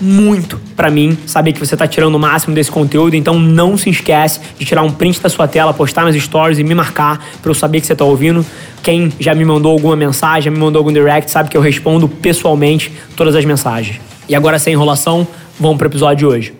muito para mim saber que você está tirando o máximo desse conteúdo, então não se esquece de tirar um print da sua tela, postar nas stories e me marcar para eu saber que você está ouvindo. Quem já me mandou alguma mensagem, já me mandou algum direct, sabe que eu respondo pessoalmente todas as mensagens. E agora, sem enrolação, vamos para o episódio de hoje.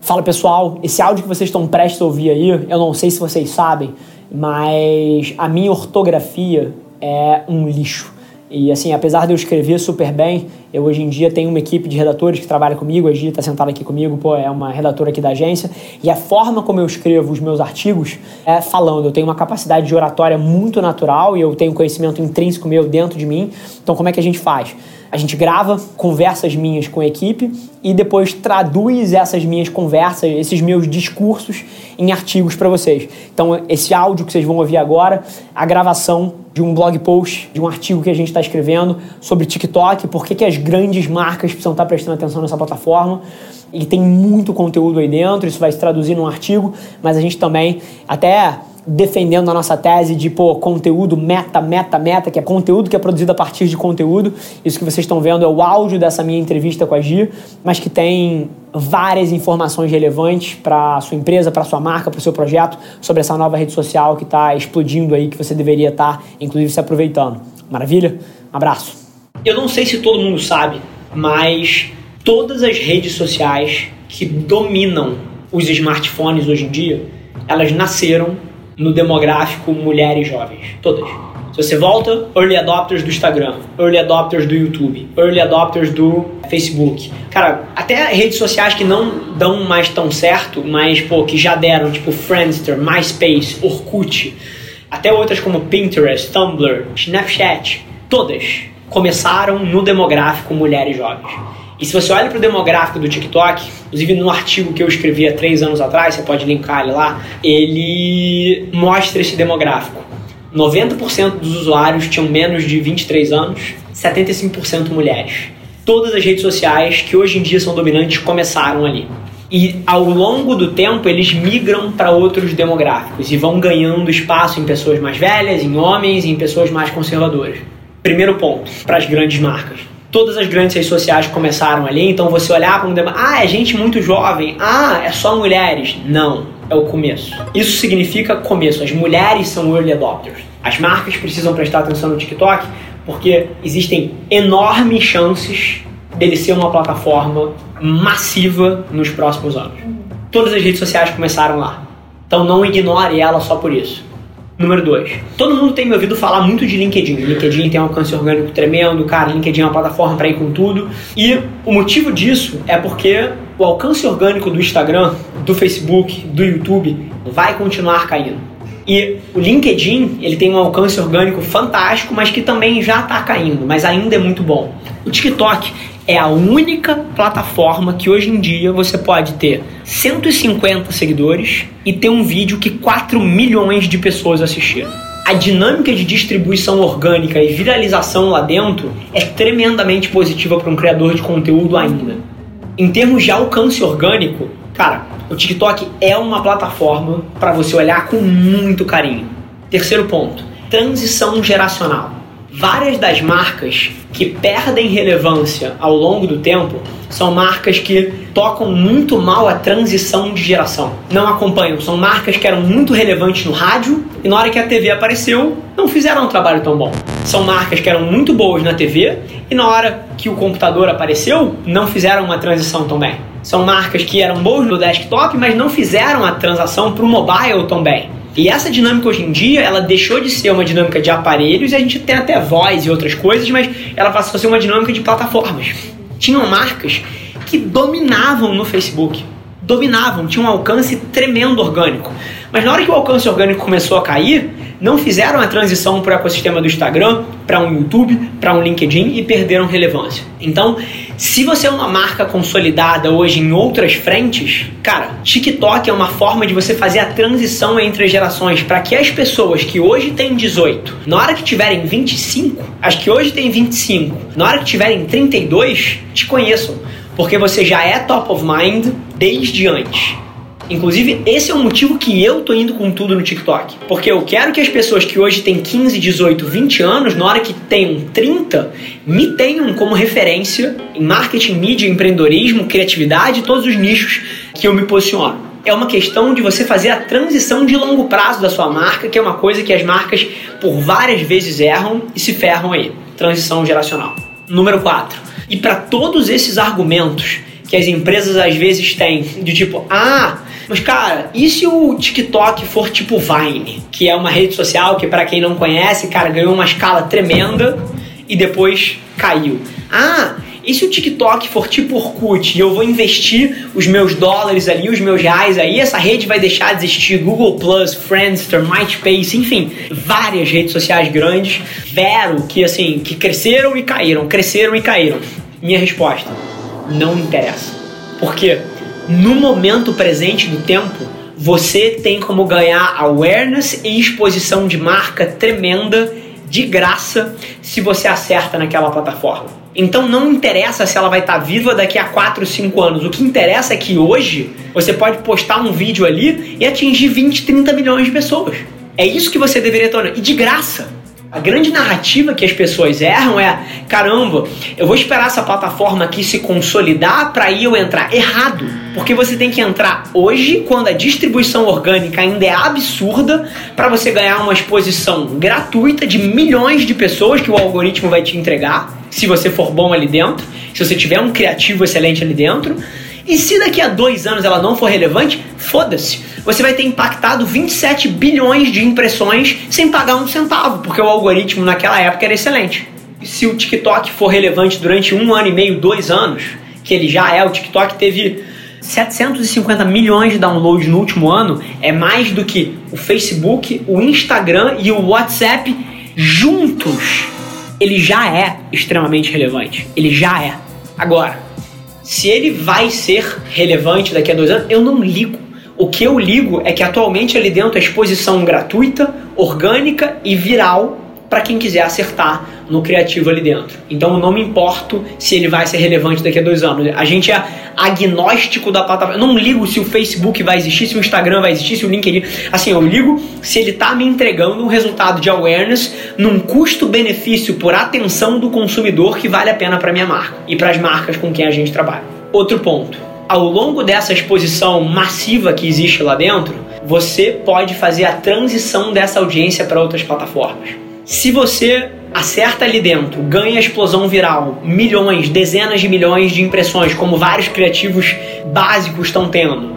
Fala pessoal, esse áudio que vocês estão prestes a ouvir aí, eu não sei se vocês sabem, mas a minha ortografia é um lixo. E assim, apesar de eu escrever super bem, eu hoje em dia tenho uma equipe de redatores que trabalha comigo, a Gia está sentada aqui comigo, pô, é uma redatora aqui da agência, e a forma como eu escrevo os meus artigos é falando. Eu tenho uma capacidade de oratória muito natural e eu tenho conhecimento intrínseco meu dentro de mim. Então, como é que a gente faz? A gente grava conversas minhas com a equipe e depois traduz essas minhas conversas, esses meus discursos em artigos para vocês. Então, esse áudio que vocês vão ouvir agora, a gravação de um blog post, de um artigo que a gente está escrevendo sobre TikTok, por que, as grandes marcas precisam estar tá prestando atenção nessa plataforma. E tem muito conteúdo aí dentro, isso vai se traduzir num artigo, mas a gente também até defendendo a nossa tese de pô, conteúdo meta, meta, meta, que é conteúdo que é produzido a partir de conteúdo. Isso que vocês estão vendo é o áudio dessa minha entrevista com a Gia, mas que tem várias informações relevantes para sua empresa, para sua marca, para o seu projeto, sobre essa nova rede social que está explodindo aí, que você deveria estar, tá, inclusive, se aproveitando. Maravilha? Um abraço. Eu não sei se todo mundo sabe, mas todas as redes sociais que dominam os smartphones hoje em dia, elas nasceram no demográfico mulheres jovens. Todas. Se você volta, early adopters do Instagram, early adopters do YouTube, early adopters do Facebook. Cara, até redes sociais que não dão mais tão certo, mas pô, que já deram, tipo Friendster, MySpace, Orkut, até outras como Pinterest, Tumblr, Snapchat, todas começaram no demográfico mulheres jovens. E se você olha para o demográfico do TikTok, inclusive no artigo que eu escrevi há três anos atrás, você pode linkar ele lá, ele mostra esse demográfico. 90% dos usuários tinham menos de 23 anos, 75% mulheres. Todas as redes sociais que hoje em dia são dominantes começaram ali. E ao longo do tempo eles migram para outros demográficos e vão ganhando espaço em pessoas mais velhas, em homens em pessoas mais conservadoras. Primeiro ponto, para as grandes marcas todas as grandes redes sociais começaram ali, então você olhar para um debate, ah, é gente muito jovem, ah, é só mulheres. Não, é o começo. Isso significa começo. As mulheres são early adopters. As marcas precisam prestar atenção no TikTok porque existem enormes chances dele ser uma plataforma massiva nos próximos anos. Todas as redes sociais começaram lá. Então não ignore ela só por isso. Número 2. Todo mundo tem me ouvido falar muito de LinkedIn. LinkedIn tem um alcance orgânico tremendo, cara, LinkedIn é uma plataforma para ir com tudo. E o motivo disso é porque o alcance orgânico do Instagram, do Facebook, do YouTube vai continuar caindo. E o LinkedIn, ele tem um alcance orgânico fantástico, mas que também já está caindo, mas ainda é muito bom. O TikTok é a única plataforma que hoje em dia você pode ter 150 seguidores e ter um vídeo que 4 milhões de pessoas assistiram. A dinâmica de distribuição orgânica e viralização lá dentro é tremendamente positiva para um criador de conteúdo ainda. Em termos de alcance orgânico, cara, o TikTok é uma plataforma para você olhar com muito carinho. Terceiro ponto: transição geracional. Várias das marcas que perdem relevância ao longo do tempo são marcas que tocam muito mal a transição de geração. Não acompanham. São marcas que eram muito relevantes no rádio e na hora que a TV apareceu, não fizeram um trabalho tão bom. São marcas que eram muito boas na TV e na hora que o computador apareceu, não fizeram uma transição tão bem. São marcas que eram boas no desktop, mas não fizeram a transação para o mobile tão bem. E essa dinâmica hoje em dia, ela deixou de ser uma dinâmica de aparelhos, e a gente tem até voz e outras coisas, mas ela passou a ser uma dinâmica de plataformas. Tinham marcas que dominavam no Facebook. Dominavam, tinham um alcance tremendo orgânico. Mas na hora que o alcance orgânico começou a cair, não fizeram a transição para o ecossistema do Instagram, para um YouTube, para um LinkedIn e perderam relevância. Então, se você é uma marca consolidada hoje em outras frentes, cara, TikTok é uma forma de você fazer a transição entre as gerações para que as pessoas que hoje têm 18, na hora que tiverem 25, as que hoje têm 25, na hora que tiverem 32, te conheçam, porque você já é top of mind desde antes. Inclusive, esse é o motivo que eu tô indo com tudo no TikTok. Porque eu quero que as pessoas que hoje têm 15, 18, 20 anos, na hora que tenham 30, me tenham como referência em marketing, mídia, empreendedorismo, criatividade, todos os nichos que eu me posiciono é uma questão de você fazer a transição de longo prazo da sua marca, que é uma coisa que as marcas por várias vezes erram e se ferram aí. Transição geracional. Número 4. E para todos esses argumentos que as empresas às vezes têm, de tipo, ah, mas, cara, e se o TikTok for tipo Vine, que é uma rede social que, para quem não conhece, cara, ganhou uma escala tremenda e depois caiu? Ah, e se o TikTok for tipo Orkut e eu vou investir os meus dólares ali, os meus reais aí, essa rede vai deixar de existir? Google Plus, Friendster, MySpace, enfim, várias redes sociais grandes, Vero, que assim, que cresceram e caíram, cresceram e caíram. Minha resposta: não interessa. Por quê? No momento presente do tempo, você tem como ganhar awareness e exposição de marca tremenda de graça se você acerta naquela plataforma. Então não interessa se ela vai estar viva daqui a 4, 5 anos. O que interessa é que hoje você pode postar um vídeo ali e atingir 20, 30 milhões de pessoas. É isso que você deveria tornar. E de graça. A grande narrativa que as pessoas erram é: caramba, eu vou esperar essa plataforma aqui se consolidar para eu entrar. Errado, porque você tem que entrar hoje, quando a distribuição orgânica ainda é absurda, para você ganhar uma exposição gratuita de milhões de pessoas que o algoritmo vai te entregar, se você for bom ali dentro, se você tiver um criativo excelente ali dentro. E se daqui a dois anos ela não for relevante, foda-se. Você vai ter impactado 27 bilhões de impressões sem pagar um centavo, porque o algoritmo naquela época era excelente. Se o TikTok for relevante durante um ano e meio, dois anos, que ele já é, o TikTok teve 750 milhões de downloads no último ano, é mais do que o Facebook, o Instagram e o WhatsApp juntos. Ele já é extremamente relevante. Ele já é. Agora, se ele vai ser relevante daqui a dois anos, eu não ligo. O que eu ligo é que atualmente ali dentro é exposição gratuita, orgânica e viral para quem quiser acertar no criativo ali dentro. Então eu não me importo se ele vai ser relevante daqui a dois anos. A gente é agnóstico da plataforma. Eu não ligo se o Facebook vai existir, se o Instagram vai existir, se o LinkedIn. Assim, eu ligo se ele está me entregando um resultado de awareness num custo-benefício por atenção do consumidor que vale a pena para minha marca e para as marcas com quem a gente trabalha. Outro ponto. Ao longo dessa exposição massiva que existe lá dentro, você pode fazer a transição dessa audiência para outras plataformas. Se você acerta ali dentro, ganha explosão viral, milhões, dezenas de milhões de impressões, como vários criativos básicos estão tendo,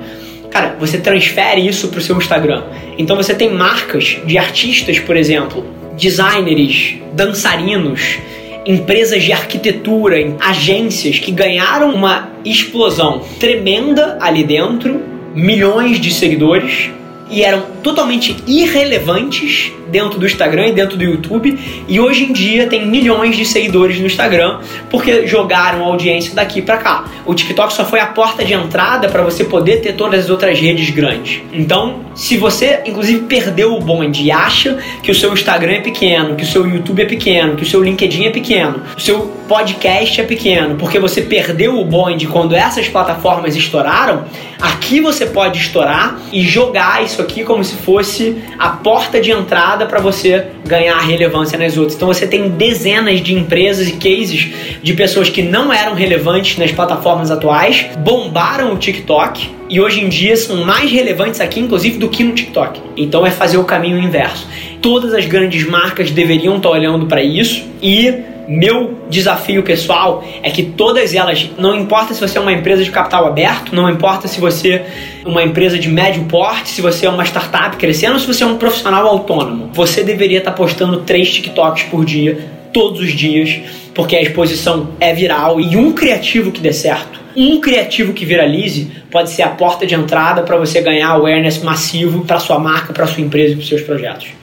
cara, você transfere isso para o seu Instagram. Então você tem marcas de artistas, por exemplo, designers, dançarinos, empresas de arquitetura, agências que ganharam uma explosão tremenda ali dentro, milhões de seguidores e eram totalmente irrelevantes dentro do Instagram e dentro do YouTube e hoje em dia tem milhões de seguidores no Instagram porque jogaram a audiência daqui para cá. O TikTok só foi a porta de entrada para você poder ter todas as outras redes grandes. Então, se você inclusive perdeu o bonde e acha que o seu Instagram é pequeno, que o seu YouTube é pequeno, que o seu LinkedIn é pequeno, o seu podcast é pequeno, porque você perdeu o bonde quando essas plataformas estouraram, aqui você pode estourar e jogar isso aqui como se fosse a porta de entrada para você ganhar relevância nas outras. Então você tem dezenas de empresas e cases de pessoas que não eram relevantes nas plataformas atuais, bombaram o TikTok e hoje em dia são mais relevantes aqui, inclusive, do que no TikTok. Então é fazer o caminho inverso. Todas as grandes marcas deveriam estar olhando para isso e meu desafio pessoal é que todas elas, não importa se você é uma empresa de capital aberto, não importa se você é uma empresa de médio porte, se você é uma startup crescendo, se você é um profissional autônomo, você deveria estar postando três TikToks por dia, todos os dias, porque a exposição é viral e um criativo que dê certo, um criativo que viralize pode ser a porta de entrada para você ganhar awareness massivo para sua marca, para sua empresa e para seus projetos.